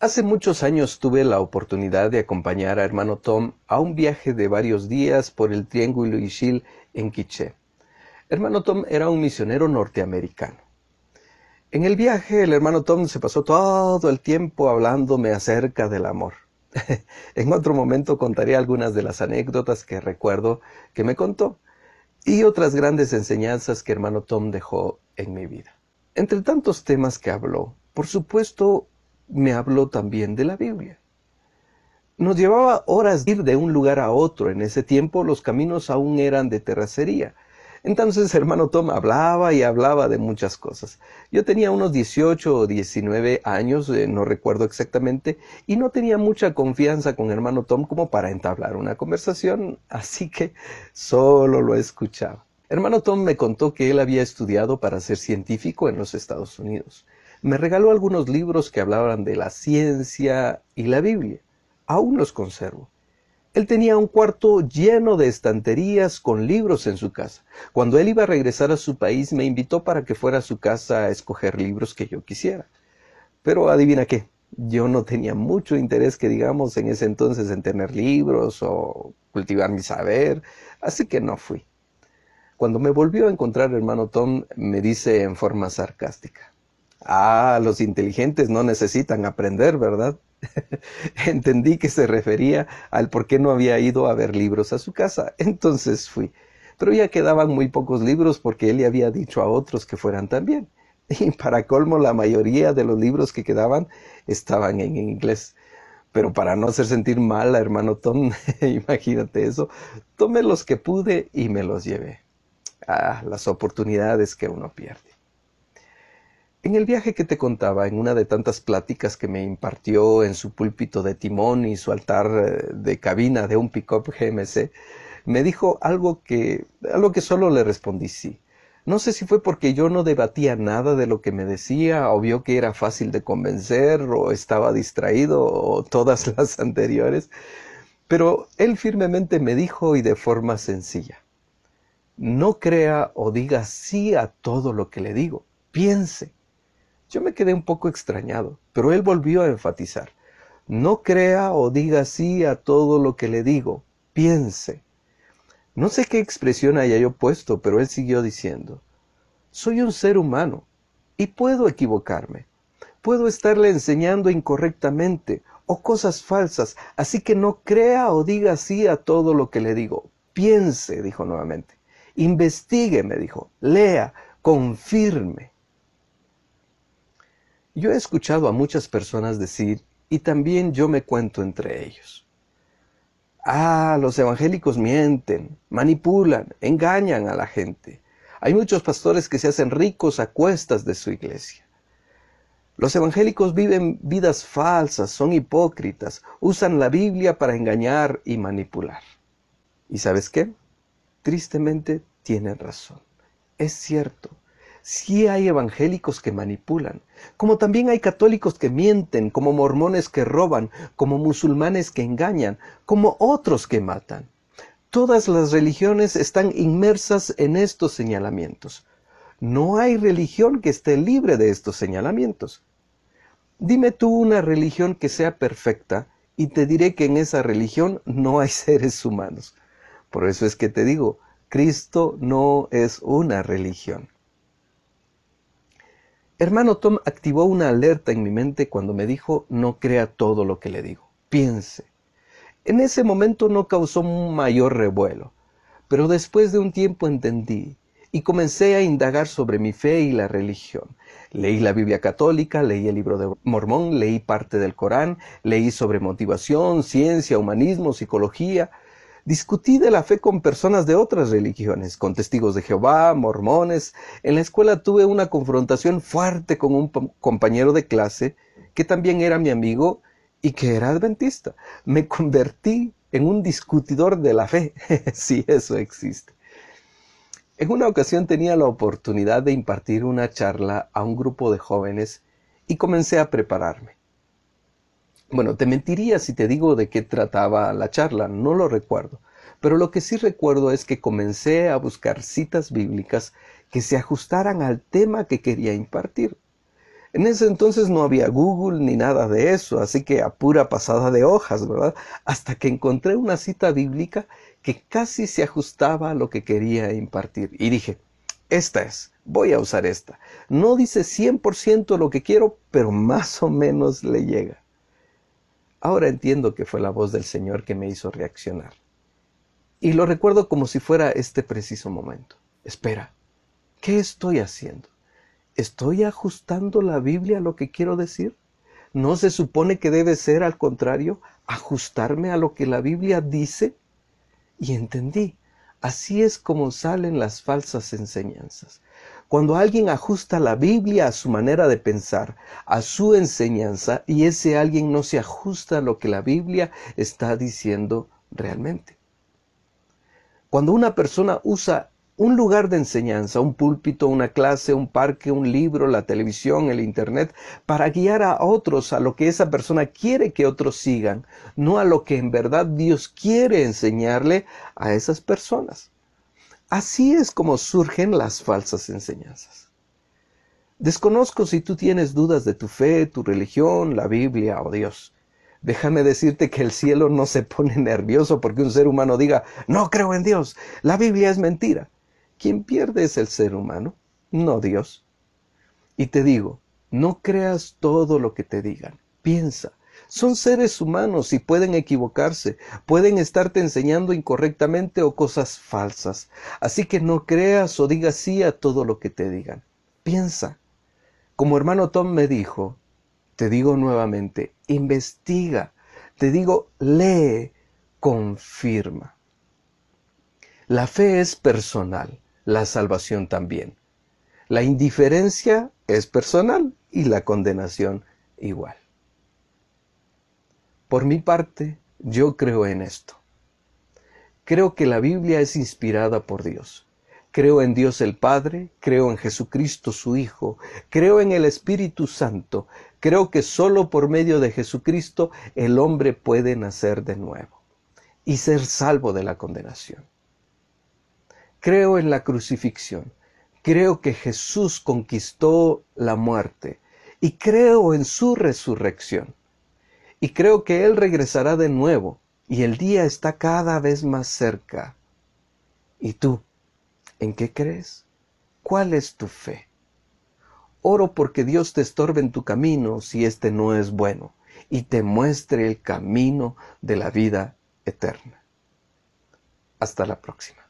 Hace muchos años tuve la oportunidad de acompañar a hermano Tom a un viaje de varios días por el Triángulo Ishil en Quiché. Hermano Tom era un misionero norteamericano. En el viaje el hermano Tom se pasó todo el tiempo hablándome acerca del amor. en otro momento contaré algunas de las anécdotas que recuerdo que me contó y otras grandes enseñanzas que hermano Tom dejó en mi vida. Entre tantos temas que habló, por supuesto me habló también de la Biblia. Nos llevaba horas ir de un lugar a otro. En ese tiempo los caminos aún eran de terracería. Entonces hermano Tom hablaba y hablaba de muchas cosas. Yo tenía unos 18 o 19 años, eh, no recuerdo exactamente, y no tenía mucha confianza con hermano Tom como para entablar una conversación, así que solo lo escuchaba. Hermano Tom me contó que él había estudiado para ser científico en los Estados Unidos me regaló algunos libros que hablaban de la ciencia y la Biblia. Aún los conservo. Él tenía un cuarto lleno de estanterías con libros en su casa. Cuando él iba a regresar a su país me invitó para que fuera a su casa a escoger libros que yo quisiera. Pero adivina qué, yo no tenía mucho interés que digamos en ese entonces en tener libros o cultivar mi saber, así que no fui. Cuando me volvió a encontrar hermano Tom me dice en forma sarcástica, Ah, los inteligentes no necesitan aprender, ¿verdad? Entendí que se refería al por qué no había ido a ver libros a su casa. Entonces fui. Pero ya quedaban muy pocos libros porque él le había dicho a otros que fueran también. Y para colmo, la mayoría de los libros que quedaban estaban en inglés. Pero para no hacer sentir mal a hermano Tom, imagínate eso, tomé los que pude y me los llevé. Ah, las oportunidades que uno pierde. En el viaje que te contaba, en una de tantas pláticas que me impartió en su púlpito de timón y su altar eh, de cabina de un pickup GMC, me dijo algo que, a lo que solo le respondí sí. No sé si fue porque yo no debatía nada de lo que me decía, o vio que era fácil de convencer, o estaba distraído, o todas las anteriores, pero él firmemente me dijo y de forma sencilla, no crea o diga sí a todo lo que le digo, piense yo me quedé un poco extrañado, pero él volvió a enfatizar. No crea o diga sí a todo lo que le digo, piense. No sé qué expresión haya yo puesto, pero él siguió diciendo, soy un ser humano y puedo equivocarme. Puedo estarle enseñando incorrectamente o cosas falsas, así que no crea o diga sí a todo lo que le digo. Piense, dijo nuevamente. Investigue, me dijo. Lea, confirme. Yo he escuchado a muchas personas decir, y también yo me cuento entre ellos, ah, los evangélicos mienten, manipulan, engañan a la gente. Hay muchos pastores que se hacen ricos a cuestas de su iglesia. Los evangélicos viven vidas falsas, son hipócritas, usan la Biblia para engañar y manipular. ¿Y sabes qué? Tristemente tienen razón. Es cierto, sí hay evangélicos que manipulan, como también hay católicos que mienten, como mormones que roban, como musulmanes que engañan, como otros que matan. Todas las religiones están inmersas en estos señalamientos. No hay religión que esté libre de estos señalamientos. Dime tú una religión que sea perfecta y te diré que en esa religión no hay seres humanos. Por eso es que te digo, Cristo no es una religión. Hermano Tom activó una alerta en mi mente cuando me dijo no crea todo lo que le digo, piense. En ese momento no causó un mayor revuelo, pero después de un tiempo entendí y comencé a indagar sobre mi fe y la religión. Leí la Biblia católica, leí el libro de Mormón, leí parte del Corán, leí sobre motivación, ciencia, humanismo, psicología, Discutí de la fe con personas de otras religiones, con testigos de Jehová, mormones. En la escuela tuve una confrontación fuerte con un compañero de clase que también era mi amigo y que era adventista. Me convertí en un discutidor de la fe, si eso existe. En una ocasión tenía la oportunidad de impartir una charla a un grupo de jóvenes y comencé a prepararme. Bueno, te mentiría si te digo de qué trataba la charla, no lo recuerdo. Pero lo que sí recuerdo es que comencé a buscar citas bíblicas que se ajustaran al tema que quería impartir. En ese entonces no había Google ni nada de eso, así que a pura pasada de hojas, ¿verdad? Hasta que encontré una cita bíblica que casi se ajustaba a lo que quería impartir. Y dije, esta es, voy a usar esta. No dice 100% lo que quiero, pero más o menos le llega. Ahora entiendo que fue la voz del Señor que me hizo reaccionar. Y lo recuerdo como si fuera este preciso momento. Espera, ¿qué estoy haciendo? ¿Estoy ajustando la Biblia a lo que quiero decir? ¿No se supone que debe ser al contrario, ajustarme a lo que la Biblia dice? Y entendí, así es como salen las falsas enseñanzas. Cuando alguien ajusta la Biblia a su manera de pensar, a su enseñanza, y ese alguien no se ajusta a lo que la Biblia está diciendo realmente. Cuando una persona usa un lugar de enseñanza, un púlpito, una clase, un parque, un libro, la televisión, el Internet, para guiar a otros a lo que esa persona quiere que otros sigan, no a lo que en verdad Dios quiere enseñarle a esas personas. Así es como surgen las falsas enseñanzas. Desconozco si tú tienes dudas de tu fe, tu religión, la Biblia o Dios. Déjame decirte que el cielo no se pone nervioso porque un ser humano diga, no creo en Dios, la Biblia es mentira. Quien pierde es el ser humano, no Dios. Y te digo, no creas todo lo que te digan. Piensa, son seres humanos y pueden equivocarse, pueden estarte enseñando incorrectamente o cosas falsas. Así que no creas o digas sí a todo lo que te digan. Piensa. Como hermano Tom me dijo, te digo nuevamente, investiga. Te digo, lee, confirma. La fe es personal la salvación también. La indiferencia es personal y la condenación igual. Por mi parte, yo creo en esto. Creo que la Biblia es inspirada por Dios. Creo en Dios el Padre, creo en Jesucristo su Hijo, creo en el Espíritu Santo, creo que solo por medio de Jesucristo el hombre puede nacer de nuevo y ser salvo de la condenación. Creo en la crucifixión. Creo que Jesús conquistó la muerte y creo en su resurrección. Y creo que Él regresará de nuevo y el día está cada vez más cerca. ¿Y tú? ¿En qué crees? ¿Cuál es tu fe? Oro porque Dios te estorbe en tu camino si este no es bueno y te muestre el camino de la vida eterna. Hasta la próxima.